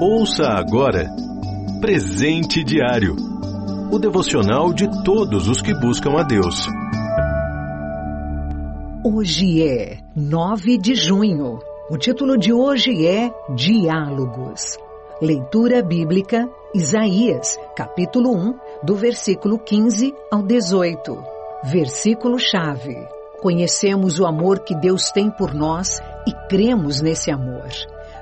Ouça agora Presente Diário o devocional de todos os que buscam a Deus. Hoje é 9 de junho. O título de hoje é Diálogos. Leitura bíblica Isaías, capítulo 1, do versículo 15 ao 18. Versículo chave. Conhecemos o amor que Deus tem por nós e cremos nesse amor.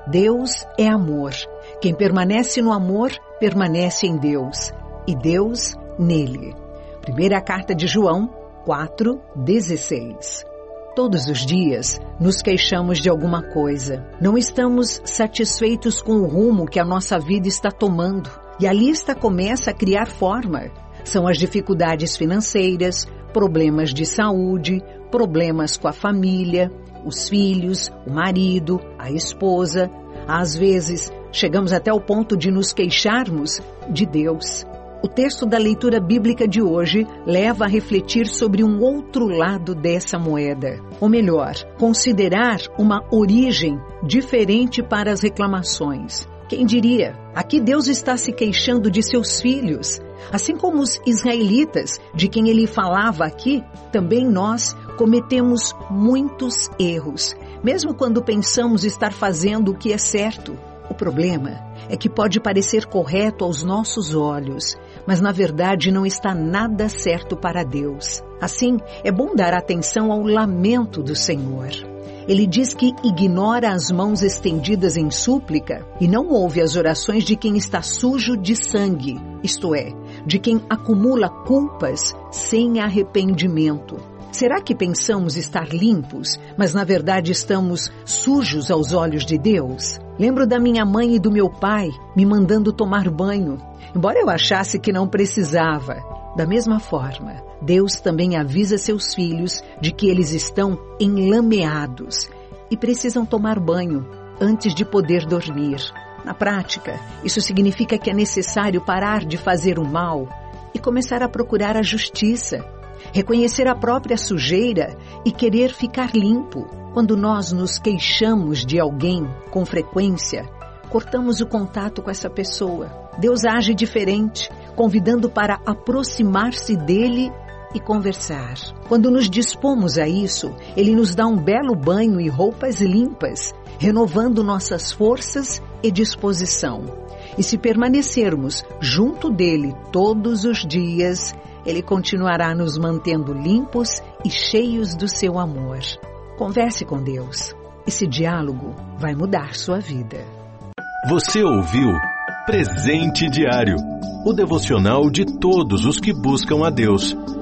Deus é amor. Quem permanece no amor, permanece em Deus e Deus nele. Primeira carta de João 4:16. Todos os dias nos queixamos de alguma coisa. Não estamos satisfeitos com o rumo que a nossa vida está tomando. E a lista começa a criar forma. São as dificuldades financeiras, problemas de saúde, problemas com a família, os filhos, o marido, a esposa. Às vezes, chegamos até o ponto de nos queixarmos de Deus. O texto da leitura bíblica de hoje leva a refletir sobre um outro lado dessa moeda. Ou melhor, considerar uma origem diferente para as reclamações. Quem diria? Aqui Deus está se queixando de seus filhos. Assim como os israelitas, de quem ele falava aqui, também nós cometemos muitos erros, mesmo quando pensamos estar fazendo o que é certo. O problema é que pode parecer correto aos nossos olhos, mas na verdade não está nada certo para Deus. Assim, é bom dar atenção ao lamento do Senhor. Ele diz que ignora as mãos estendidas em súplica e não ouve as orações de quem está sujo de sangue, isto é, de quem acumula culpas sem arrependimento. Será que pensamos estar limpos, mas na verdade estamos sujos aos olhos de Deus? Lembro da minha mãe e do meu pai me mandando tomar banho, embora eu achasse que não precisava. Da mesma forma, Deus também avisa seus filhos de que eles estão enlameados e precisam tomar banho antes de poder dormir. Na prática, isso significa que é necessário parar de fazer o mal e começar a procurar a justiça reconhecer a própria sujeira e querer ficar limpo. Quando nós nos queixamos de alguém com frequência, cortamos o contato com essa pessoa. Deus age diferente, convidando para aproximar-se dele e conversar. Quando nos dispomos a isso, ele nos dá um belo banho e roupas limpas, renovando nossas forças e disposição. E se permanecermos junto dele todos os dias, ele continuará nos mantendo limpos e cheios do seu amor. Converse com Deus. Esse diálogo vai mudar sua vida. Você ouviu Presente Diário o devocional de todos os que buscam a Deus.